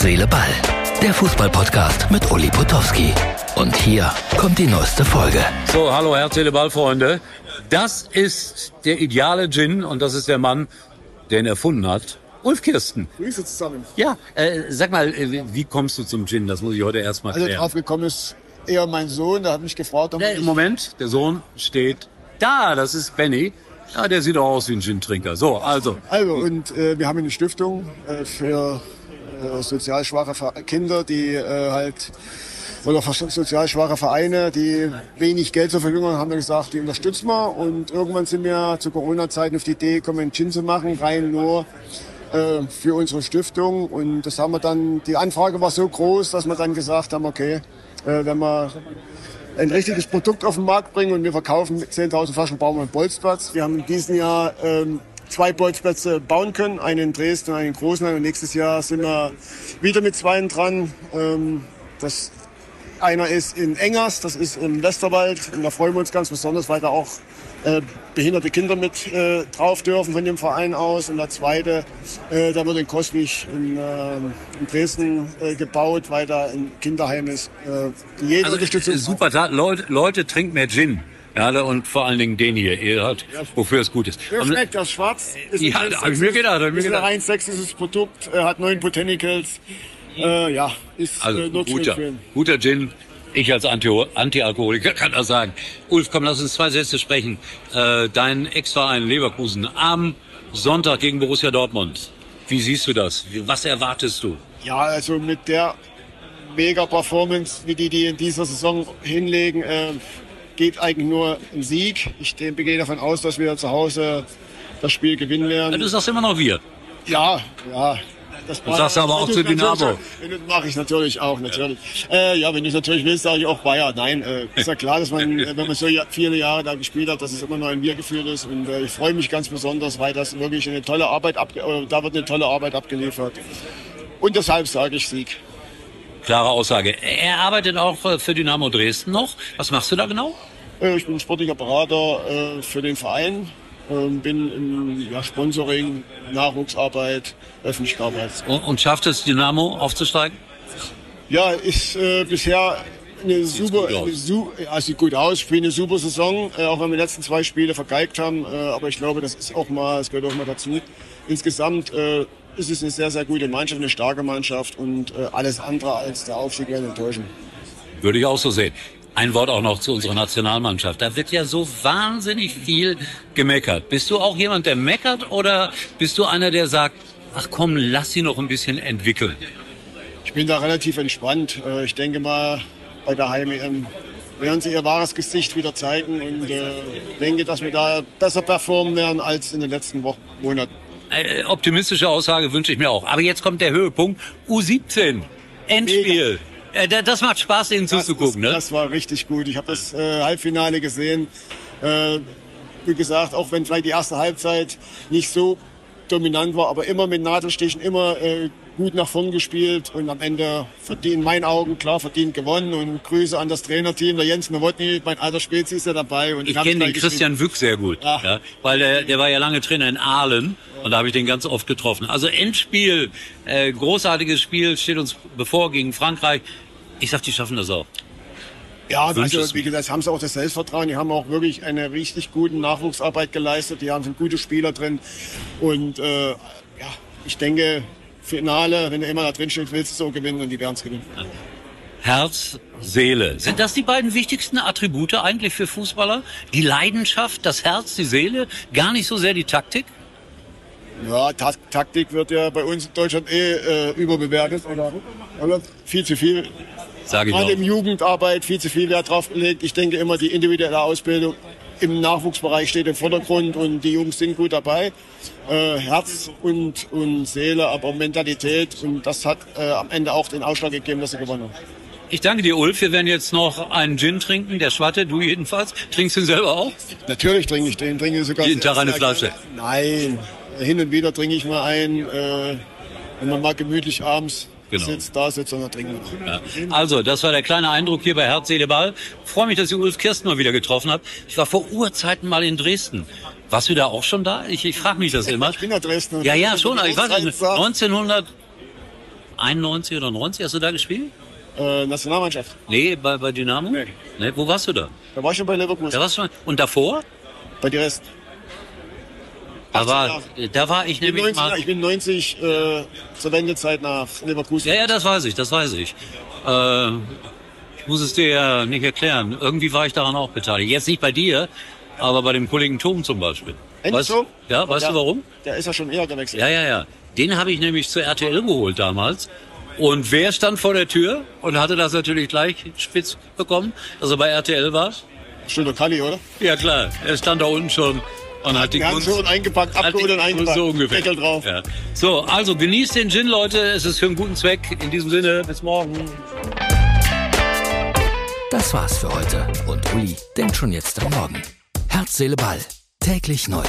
Herz, Seele, Ball. Der Fußballpodcast mit Uli Potowski. Und hier kommt die neueste Folge. So, hallo Herz, Seele, Ball, Freunde. Das ist der ideale Gin und das ist der Mann, der ihn erfunden hat. Ulf Kirsten. Grüße zusammen. Ja, äh, sag mal, äh, wie kommst du zum Gin? Das muss ich heute erstmal Also klären. drauf gekommen ist eher mein Sohn, der hat mich gefragt, ob Nee, ich, Moment, der Sohn steht da. Das ist Benny. Ja, der sieht auch aus wie ein Gin-Trinker. So, also. also und äh, wir haben eine Stiftung äh, für sozial schwache Kinder, die äh, halt oder sozial schwache Vereine, die wenig Geld zur Verfügung haben, haben wir gesagt, die unterstützen wir. Und irgendwann sind wir zu Corona-Zeiten auf die Idee gekommen, einen Gin zu machen, rein nur äh, für unsere Stiftung. Und das haben wir dann, die Anfrage war so groß, dass wir dann gesagt haben, okay, äh, wenn wir ein richtiges Produkt auf den Markt bringen und wir verkaufen mit 10.000 Flaschen, wir einen Bolzplatz. Wir haben in diesem Jahr ähm, zwei Bolzplätze bauen können, einen in Dresden und einen in Großenhain. Und nächstes Jahr sind wir wieder mit zweien dran. Ähm, das einer ist in Engers, das ist im Westerwald. Und da freuen wir uns ganz besonders, weil da auch äh, behinderte Kinder mit äh, drauf dürfen von dem Verein aus. Und der zweite, äh, da wird in Koswig in, äh, in Dresden äh, gebaut, weil da ein Kinderheim ist. Äh, jede Also, Unterstützung äh, super Tat. Leute, Leute, trinkt mehr Gin. Ja, und vor allen Dingen den hier. Ihr hört, wofür es gut ist. Aber- schmeckt das schwarz. Ist Ja, ein hab ich mir gedacht, hab ich mir ist ein gedacht. rein sächsisches Produkt, äh, hat neun Botanicals. Äh, ja, ist Also äh, nur zu guter, guter Gin. Ich als Anti- Anti-Alkoholiker kann das sagen. Ulf, komm, lass uns zwei Sätze sprechen. Äh, dein Ex-Verein Leverkusen am Sonntag gegen Borussia Dortmund. Wie siehst du das? Was erwartest du? Ja, also mit der Mega-Performance, wie die die in dieser Saison hinlegen, äh, geht eigentlich nur ein Sieg. Ich gehe davon aus, dass wir zu Hause das Spiel gewinnen werden. Du sagst immer noch wir. Ja, ja. Das Du sagst aber auch zu Dynamo. Mache ich natürlich auch, natürlich. Äh, ja, wenn du es natürlich willst, sage ich auch Bayern. Nein, äh, ist ja klar, dass man, wenn man so ja- viele Jahre da gespielt hat, dass es immer noch ein Wir-Gefühl ist. Und äh, ich freue mich ganz besonders, weil das wirklich eine tolle Arbeit abge äh, da wird eine tolle Arbeit abgeliefert. Und deshalb sage ich Sieg. Klare Aussage. Er arbeitet auch äh, für Dynamo Dresden noch. Was machst du da genau? Äh, Ich bin sportlicher Berater äh, für den Verein, ähm, bin im ja, Sponsoring, Nachwuchsarbeit, Öffentlichkeitsarbeit. Und, und schafft es Dynamo aufzusteigen? Ja, ist äh, bisher eine super, gut aus. eine su ja, sieht gut aus, spielt eine super Saison, äh, auch wenn wir die letzten zwei Spiele vergeigt haben. Äh, aber ich glaube, das ist auch mal, das gehört auch mal dazu. Insgesamt äh, ist es eine sehr, sehr gute Mannschaft, eine starke Mannschaft und äh, alles andere als der Aufstieg werden enttäuschen. Würde ich auch so sehen. Ein Wort auch noch zu unserer Nationalmannschaft. Da wird ja so wahnsinnig viel gemeckert. Bist du auch jemand, der meckert oder bist du einer, der sagt, ach komm, lass sie noch ein bisschen entwickeln? Ich bin da relativ entspannt. Äh, Ich denke mal, bei der Heim-EM werden sie ihr wahres Gesicht wieder zeigen und äh, denke, dass wir da besser performen werden als in den letzten Wochen, Monaten. Äh, optimistische Aussage wünsche ich mir auch. Aber jetzt kommt der Höhepunkt. U17. Endspiel. Da- das macht Spaß, ihnen zuzugucken, das, ne? das war richtig gut. Ich habe das äh, Halbfinale gesehen. Äh, wie gesagt, auch wenn vielleicht die erste Halbzeit nicht so dominant war, aber immer mit Nadelstichen, immer äh, gut nach vorn gespielt und am Ende verdient, in meinen Augen klar verdient gewonnen und Grüße an das Trainerteam, der Jens Nowotny, mein alter Spezi ist ja dabei. Und Ich kenne den Christian Wück sehr gut, Ah. ja, weil der, der war ja lange Trainer in Aalen und da habe ich den ganz oft getroffen. Also Endspiel, äh, großartiges Spiel steht uns bevor gegen Frankreich. Ich sag, die schaffen das auch. Ja, also, wie gesagt, haben sie auch das Selbstvertrauen. Die haben auch wirklich eine richtig gute Nachwuchsarbeit geleistet. Die haben sind gute Spieler drin. Und äh, ja, ich denke, Finale, wenn du immer da drin stehst, willst du so gewinnen und die werden es gewinnen. Herz, Seele. Sind das die beiden wichtigsten Attribute eigentlich für Fußballer? Die Leidenschaft, das Herz, die Seele, gar nicht so sehr die Taktik? Ja, Ta Taktik wird ja bei uns in Deutschland eh äh, überbewertet. Oder, oder viel zu viel. Sage ich im auch. Jugendarbeit viel zu viel Wert drauf gelegt. Ich denke immer, die individuelle Ausbildung im Nachwuchsbereich steht im Vordergrund und die Jungs sind gut dabei. Äh, Herz und, und Seele, aber Mentalität und das hat äh, am Ende auch den Ausschlag gegeben, dass sie gewonnen haben. Ich danke dir, Ulf. Wir werden jetzt noch einen Gin trinken, der Schwatte, du jedenfalls. Trinkst du ihn selber auch? Natürlich trinke ich den, trinke sogar. Jeden Tag eine Flasche? Nein, hin und wieder trinke ich mal ein, äh, wenn man mal gemütlich abends Genau. sitzt, da sitzt dann trinken. Ja. Also, das war der kleine Eindruck hier bei Herz, Seele, Ball. Freue mich, dass ich Ulf Kirsten mal wieder getroffen habe. Ich war vor Urzeiten mal in Dresden. Warst du da auch schon da? Ich, ich frage mich das immer. Ich bin ja Dresdner. Ja, ja, schon. Ich weiß nicht, Großzeit sagt- 1900 91 oder 90 hast du da gespielt? Äh, Nationalmannschaft. Nee, bei, bei Dynamo? Nee. nee. Wo warst du da? Da war ich schon bei Leverkusen. Da warst du schon. Und davor? Bei dir Da 18 war, da war ich Ich nämlich 90, mal. ich bin 90 äh, zur Wendezeit nach Leverkusen. Ja, ja, das weiß ich, das weiß ich. Äh, ich muss es dir ja nicht erklären. Irgendwie war ich daran auch beteiligt. Jetzt nicht bei dir, aber bei dem Kollegen Tom zum Beispiel. Weißt, so? Ja, weißt du warum? Der ist ja schon eher gewechselt. Ja, ja, ja. Den habe ich nämlich zur RTL geholt damals. Und wer stand vor der Tür und hatte das natürlich gleich spitz bekommen, dass er bei RTL war? Stimmt, Kalli, oder? Ja klar, er stand da unten schon und hat die Die Kunst... Handschuhe eingepackt, hat die abgeholt und eingepackt. So ungefähr. Deckel drauf. Ja. So, also genießt den Gin, Leute. Es ist für einen guten Zweck. In diesem Sinne, bis morgen. Das war's für heute. Und Uli denkt schon jetzt am Morgen. Herz, Seele, Ball. Täglich neu.